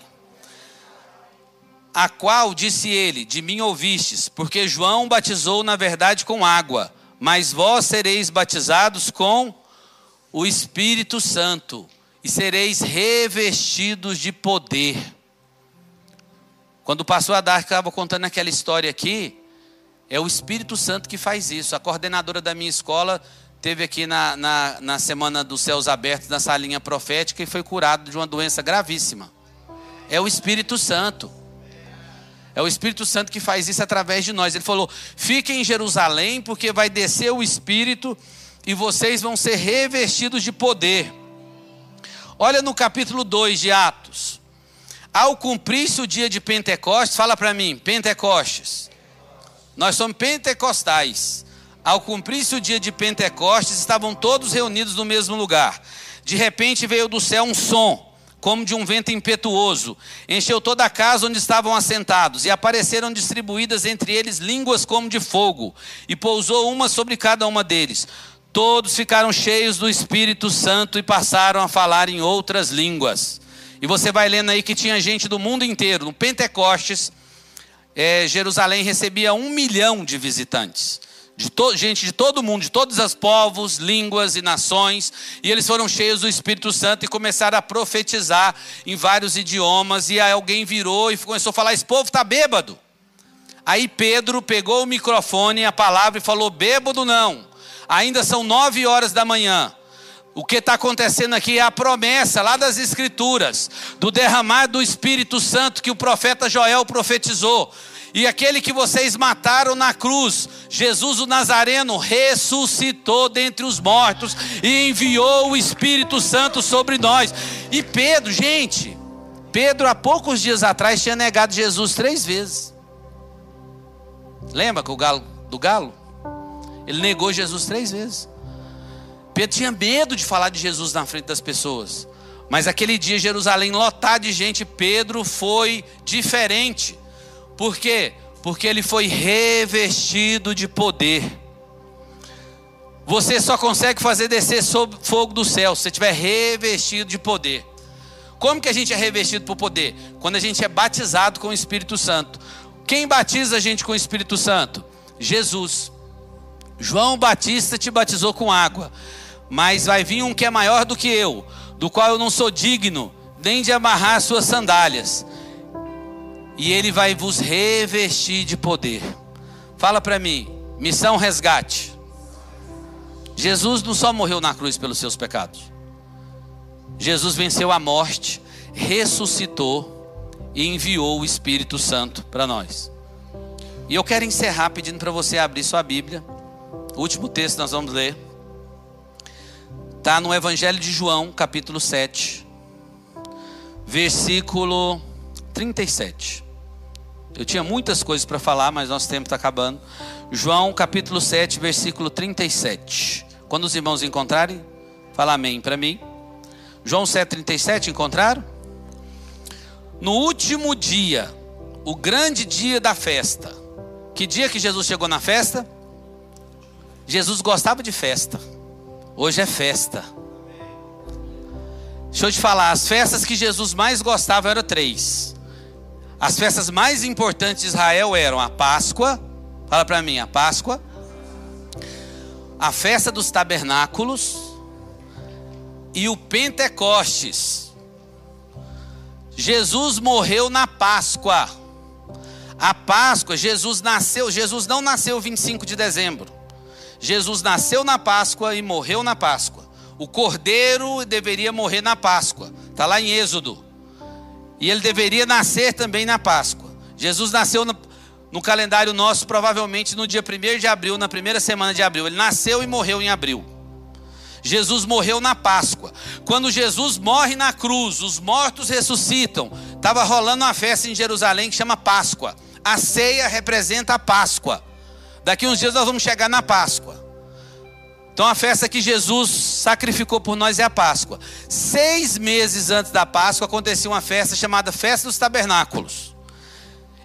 A qual disse ele: De mim ouvistes, porque João batizou na verdade com água, mas vós sereis batizados com o Espírito Santo e sereis revestidos de poder. Quando o pastor Adar estava contando aquela história aqui, é o Espírito Santo que faz isso. A coordenadora da minha escola teve aqui na, na, na Semana dos Céus Abertos, na salinha profética, e foi curado de uma doença gravíssima. É o Espírito Santo. É o Espírito Santo que faz isso através de nós. Ele falou: fiquem em Jerusalém, porque vai descer o Espírito e vocês vão ser revestidos de poder. Olha no capítulo 2 de Atos. Ao cumprir-se o dia de Pentecostes, fala para mim, Pentecostes. Nós somos pentecostais. Ao cumprir-se o dia de Pentecostes, estavam todos reunidos no mesmo lugar. De repente veio do céu um som, como de um vento impetuoso, encheu toda a casa onde estavam assentados, e apareceram distribuídas entre eles línguas como de fogo, e pousou uma sobre cada uma deles. Todos ficaram cheios do Espírito Santo e passaram a falar em outras línguas. E você vai lendo aí que tinha gente do mundo inteiro. No Pentecostes, é, Jerusalém recebia um milhão de visitantes. De gente de todo mundo, de todos os povos, línguas e nações. E eles foram cheios do Espírito Santo e começaram a profetizar em vários idiomas. E aí alguém virou e começou a falar: Esse povo está bêbado. Aí Pedro pegou o microfone, a palavra e falou: Bêbado não ainda são nove horas da manhã. O que está acontecendo aqui é a promessa lá das Escrituras, do derramar do Espírito Santo que o profeta Joel profetizou. E aquele que vocês mataram na cruz, Jesus o Nazareno, ressuscitou dentre os mortos e enviou o Espírito Santo sobre nós. E Pedro, gente, Pedro há poucos dias atrás tinha negado Jesus três vezes. Lembra que o galo, do galo? Ele negou Jesus três vezes. Pedro tinha medo de falar de Jesus na frente das pessoas. Mas aquele dia, Jerusalém lotado de gente, Pedro foi diferente. Por quê? Porque ele foi revestido de poder. Você só consegue fazer descer sob fogo do céu se você estiver revestido de poder. Como que a gente é revestido por poder? Quando a gente é batizado com o Espírito Santo. Quem batiza a gente com o Espírito Santo? Jesus. João Batista te batizou com água, mas vai vir um que é maior do que eu, do qual eu não sou digno nem de amarrar suas sandálias. E ele vai vos revestir de poder. Fala para mim, missão resgate. Jesus não só morreu na cruz pelos seus pecados. Jesus venceu a morte, ressuscitou e enviou o Espírito Santo para nós. E eu quero encerrar pedindo para você abrir sua Bíblia. O último texto nós vamos ler está no Evangelho de João, capítulo 7, versículo 37. Eu tinha muitas coisas para falar, mas nosso tempo está acabando. João capítulo 7, versículo 37. Quando os irmãos encontrarem, fala amém para mim. João 7, 37, encontraram? No último dia, o grande dia da festa. Que dia que Jesus chegou na festa? Jesus gostava de festa. Hoje é festa. Deixa eu te falar, as festas que Jesus mais gostava eram três. As festas mais importantes de Israel eram a Páscoa, fala para mim, a Páscoa, a festa dos tabernáculos e o Pentecostes. Jesus morreu na Páscoa. A Páscoa, Jesus nasceu, Jesus não nasceu 25 de dezembro. Jesus nasceu na Páscoa e morreu na Páscoa. O cordeiro deveria morrer na Páscoa. Está lá em Êxodo. E ele deveria nascer também na Páscoa. Jesus nasceu no, no calendário nosso, provavelmente no dia 1 de abril, na primeira semana de abril. Ele nasceu e morreu em abril. Jesus morreu na Páscoa. Quando Jesus morre na cruz, os mortos ressuscitam. Estava rolando uma festa em Jerusalém que chama Páscoa. A ceia representa a Páscoa. Daqui uns dias nós vamos chegar na Páscoa. Então a festa que Jesus sacrificou por nós é a Páscoa. Seis meses antes da Páscoa acontecia uma festa chamada Festa dos Tabernáculos.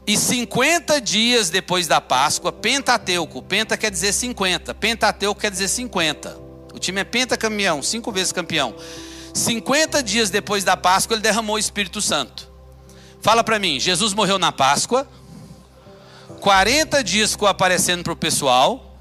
E 50 dias depois da Páscoa, Pentateuco, Penta quer dizer 50, Pentateuco quer dizer 50. O time é pentacampeão, cinco vezes campeão. 50 dias depois da Páscoa, ele derramou o Espírito Santo. Fala para mim, Jesus morreu na Páscoa, 40 dias ficou aparecendo para o pessoal,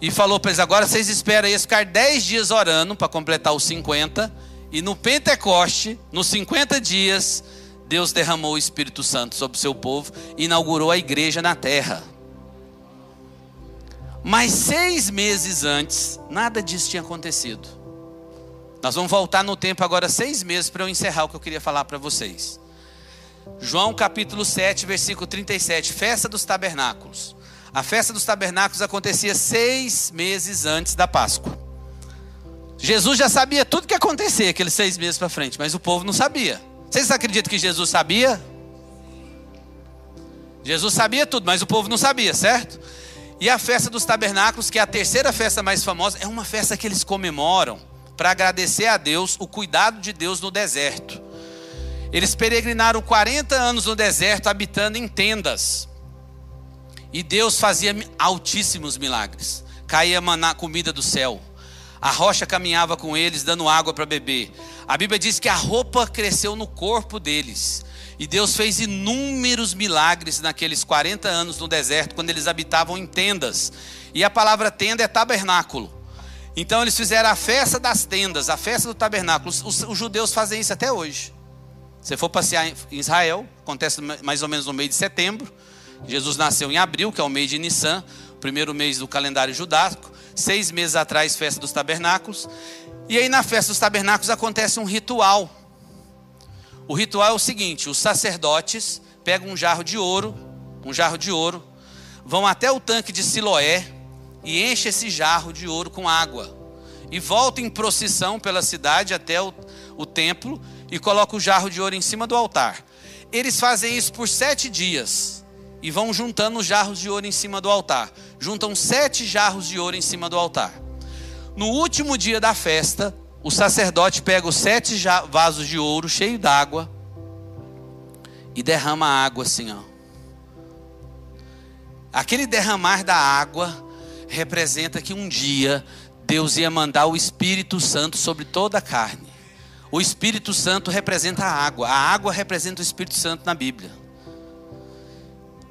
e falou para eles: agora vocês esperam aí ficar 10 dias orando para completar os 50. E no Pentecoste, nos 50 dias, Deus derramou o Espírito Santo sobre o seu povo e inaugurou a igreja na terra. Mas seis meses antes, nada disso tinha acontecido. Nós vamos voltar no tempo agora seis meses para eu encerrar o que eu queria falar para vocês. João capítulo 7, versículo 37, festa dos tabernáculos. A festa dos tabernáculos acontecia seis meses antes da Páscoa. Jesus já sabia tudo que ia acontecer aqueles seis meses para frente, mas o povo não sabia. Vocês acreditam que Jesus sabia? Jesus sabia tudo, mas o povo não sabia, certo? E a festa dos tabernáculos, que é a terceira festa mais famosa, é uma festa que eles comemoram para agradecer a Deus o cuidado de Deus no deserto. Eles peregrinaram 40 anos no deserto, habitando em tendas. E Deus fazia altíssimos milagres. Caía maná, comida do céu. A rocha caminhava com eles, dando água para beber. A Bíblia diz que a roupa cresceu no corpo deles. E Deus fez inúmeros milagres naqueles 40 anos no deserto, quando eles habitavam em tendas. E a palavra tenda é tabernáculo. Então eles fizeram a festa das tendas, a festa do tabernáculo. Os, os judeus fazem isso até hoje. Se for passear em Israel, acontece mais ou menos no mês de setembro. Jesus nasceu em abril, que é o mês de Nissan, primeiro mês do calendário judaico. Seis meses atrás, festa dos tabernáculos. E aí na festa dos tabernáculos acontece um ritual. O ritual é o seguinte: os sacerdotes pegam um jarro de ouro, um jarro de ouro, vão até o tanque de Siloé e enchem esse jarro de ouro com água. E voltam em procissão pela cidade até o, o templo e colocam o jarro de ouro em cima do altar. Eles fazem isso por sete dias e vão juntando os jarros de ouro em cima do altar. Juntam sete jarros de ouro em cima do altar. No último dia da festa, o sacerdote pega os sete vasos de ouro cheios d'água e derrama a água assim, ó. Aquele derramar da água representa que um dia Deus ia mandar o Espírito Santo sobre toda a carne. O Espírito Santo representa a água. A água representa o Espírito Santo na Bíblia.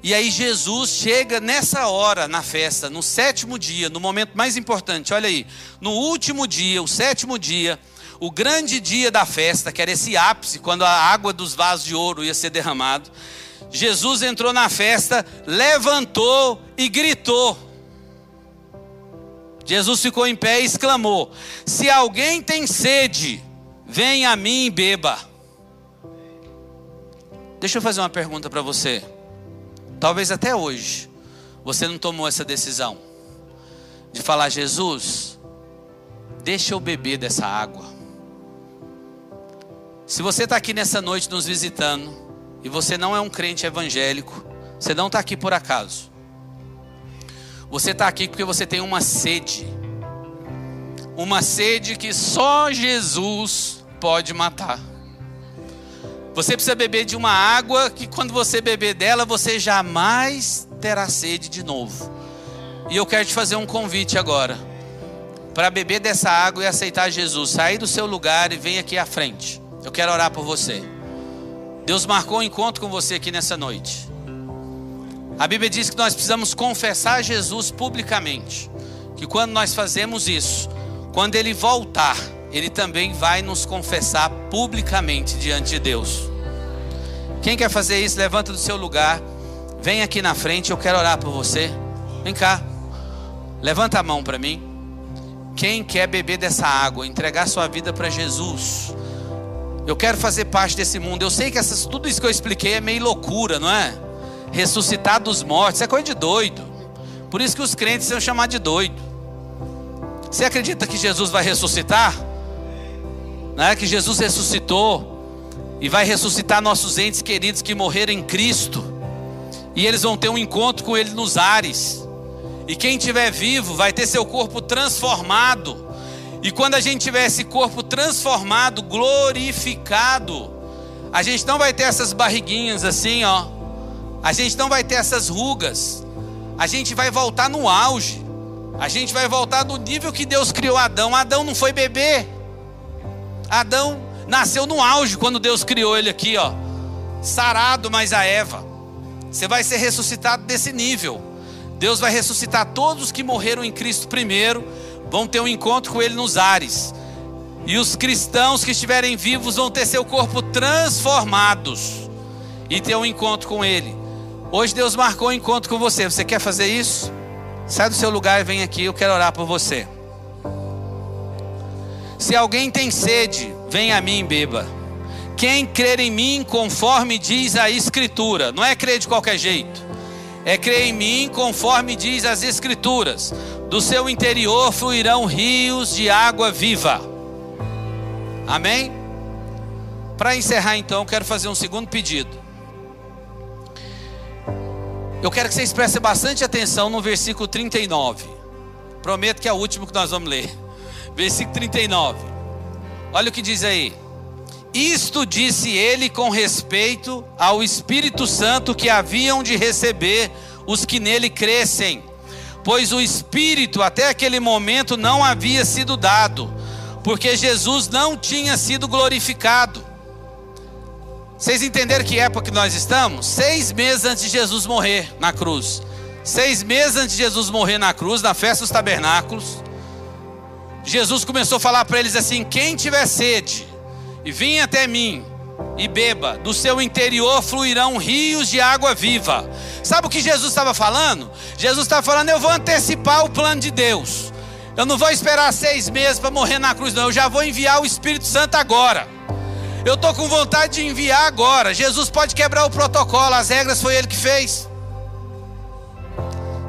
E aí Jesus chega nessa hora na festa, no sétimo dia, no momento mais importante. Olha aí, no último dia, o sétimo dia, o grande dia da festa, que era esse ápice, quando a água dos vasos de ouro ia ser derramado. Jesus entrou na festa, levantou e gritou. Jesus ficou em pé e exclamou: Se alguém tem sede, venha a mim e beba. Deixa eu fazer uma pergunta para você. Talvez até hoje você não tomou essa decisão de falar: Jesus, deixa eu beber dessa água. Se você está aqui nessa noite nos visitando e você não é um crente evangélico, você não está aqui por acaso. Você está aqui porque você tem uma sede. Uma sede que só Jesus pode matar. Você precisa beber de uma água que quando você beber dela, você jamais terá sede de novo. E eu quero te fazer um convite agora. Para beber dessa água e aceitar Jesus. Sair do seu lugar e vem aqui à frente. Eu quero orar por você. Deus marcou um encontro com você aqui nessa noite. A Bíblia diz que nós precisamos confessar Jesus publicamente. Que quando nós fazemos isso, quando Ele voltar, Ele também vai nos confessar publicamente diante de Deus. Quem quer fazer isso, levanta do seu lugar. Vem aqui na frente, eu quero orar por você. Vem cá. Levanta a mão para mim. Quem quer beber dessa água, entregar sua vida para Jesus. Eu quero fazer parte desse mundo. Eu sei que essas, tudo isso que eu expliquei é meio loucura, não é? Ressuscitar dos mortos, é coisa de doido. Por isso que os crentes são chamados de doido. Você acredita que Jesus vai ressuscitar? Não é que Jesus ressuscitou e vai ressuscitar nossos entes queridos que morreram em Cristo, e eles vão ter um encontro com Ele nos ares. E quem estiver vivo vai ter seu corpo transformado. E quando a gente tiver esse corpo transformado, glorificado, a gente não vai ter essas barriguinhas assim, ó. A gente não vai ter essas rugas. A gente vai voltar no auge. A gente vai voltar do nível que Deus criou Adão. Adão não foi bebê. Adão nasceu no auge quando Deus criou ele aqui, ó. Sarado, mas a Eva. Você vai ser ressuscitado desse nível. Deus vai ressuscitar todos os que morreram em Cristo primeiro, vão ter um encontro com Ele nos ares. E os cristãos que estiverem vivos vão ter seu corpo transformados e ter um encontro com Ele. Hoje Deus marcou um encontro com você. Você quer fazer isso? Sai do seu lugar e vem aqui. Eu quero orar por você. Se alguém tem sede, Vem a mim, beba. Quem crer em mim, conforme diz a Escritura, não é crer de qualquer jeito, é crer em mim, conforme diz as Escrituras. Do seu interior fluirão rios de água viva. Amém? Para encerrar, então, quero fazer um segundo pedido. Eu quero que vocês prestem bastante atenção no versículo 39. Prometo que é o último que nós vamos ler. Versículo 39. Olha o que diz aí. Isto disse ele com respeito ao Espírito Santo que haviam de receber os que nele crescem, pois o Espírito até aquele momento não havia sido dado, porque Jesus não tinha sido glorificado. Vocês entenderam que época que nós estamos? Seis meses antes de Jesus morrer na cruz. Seis meses antes de Jesus morrer na cruz, na festa dos tabernáculos. Jesus começou a falar para eles assim: quem tiver sede, e vem até mim e beba, do seu interior fluirão rios de água viva. Sabe o que Jesus estava falando? Jesus estava falando: eu vou antecipar o plano de Deus. Eu não vou esperar seis meses para morrer na cruz, não. Eu já vou enviar o Espírito Santo agora. Eu estou com vontade de enviar agora. Jesus pode quebrar o protocolo, as regras foi ele que fez.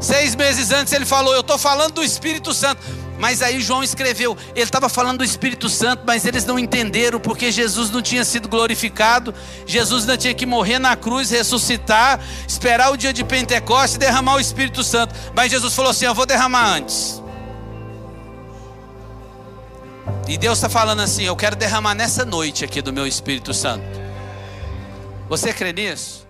Seis meses antes ele falou: Eu estou falando do Espírito Santo. Mas aí João escreveu, ele estava falando do Espírito Santo, mas eles não entenderam porque Jesus não tinha sido glorificado, Jesus ainda tinha que morrer na cruz, ressuscitar, esperar o dia de Pentecostes e derramar o Espírito Santo. Mas Jesus falou assim: Eu vou derramar antes. E Deus está falando assim: Eu quero derramar nessa noite aqui do meu Espírito Santo. Você crê nisso?